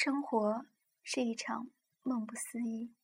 生活是一场梦不思议。